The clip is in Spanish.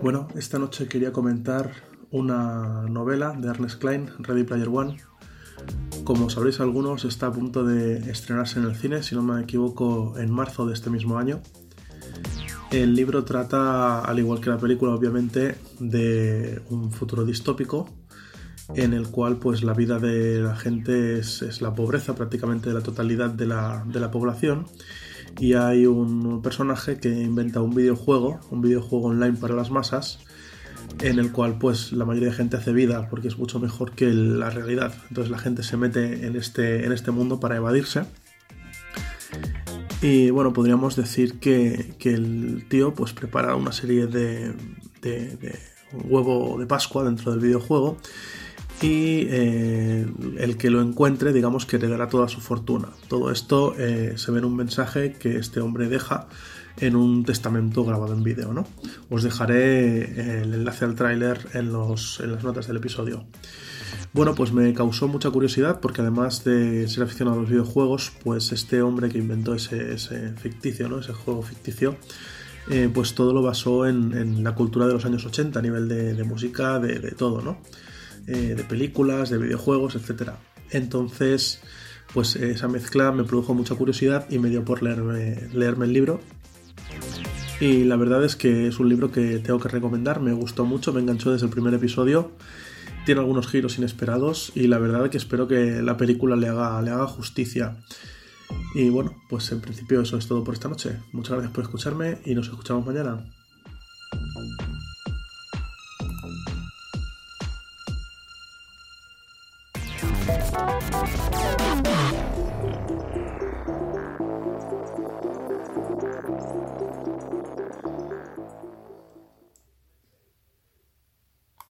Bueno, esta noche quería comentar una novela de Ernest Klein, Ready Player One. Como sabréis algunos, está a punto de estrenarse en el cine, si no me equivoco, en marzo de este mismo año. El libro trata, al igual que la película, obviamente, de un futuro distópico en el cual pues la vida de la gente es, la pobreza prácticamente de la totalidad de la, de la, población y hay un personaje que inventa un videojuego, un videojuego online para las masas en el cual pues la mayoría de gente hace vida porque es mucho mejor que la realidad. Entonces la gente se mete en este, en este mundo para evadirse. Y bueno, podríamos decir que, el tío pues prepara una serie de, de, huevo de Pascua dentro del videojuego y eh, el que lo encuentre, digamos que heredará toda su fortuna. Todo esto eh, se ve en un mensaje que este hombre deja en un testamento grabado en vídeo, ¿no? Os dejaré el enlace al tráiler en, en las notas del episodio. Bueno, pues me causó mucha curiosidad porque además de ser aficionado a los videojuegos, pues este hombre que inventó ese, ficticio, ¿no? Ese juego ficticio, eh, pues todo lo basó en, la cultura de los años 80 a nivel de, música, de, todo, ¿no? Eh, de películas, de videojuegos, etc. Entonces, pues esa mezcla me produjo mucha curiosidad y me dio por leerme, leerme el libro. Y la verdad es que es un libro que tengo que recomendar, me gustó mucho, me enganchó desde el primer episodio tiene algunos giros inesperados y la verdad es que espero que la película le haga, le haga justicia. Y bueno, pues en principio eso es todo por esta noche. Muchas gracias por escucharme y nos escuchamos mañana.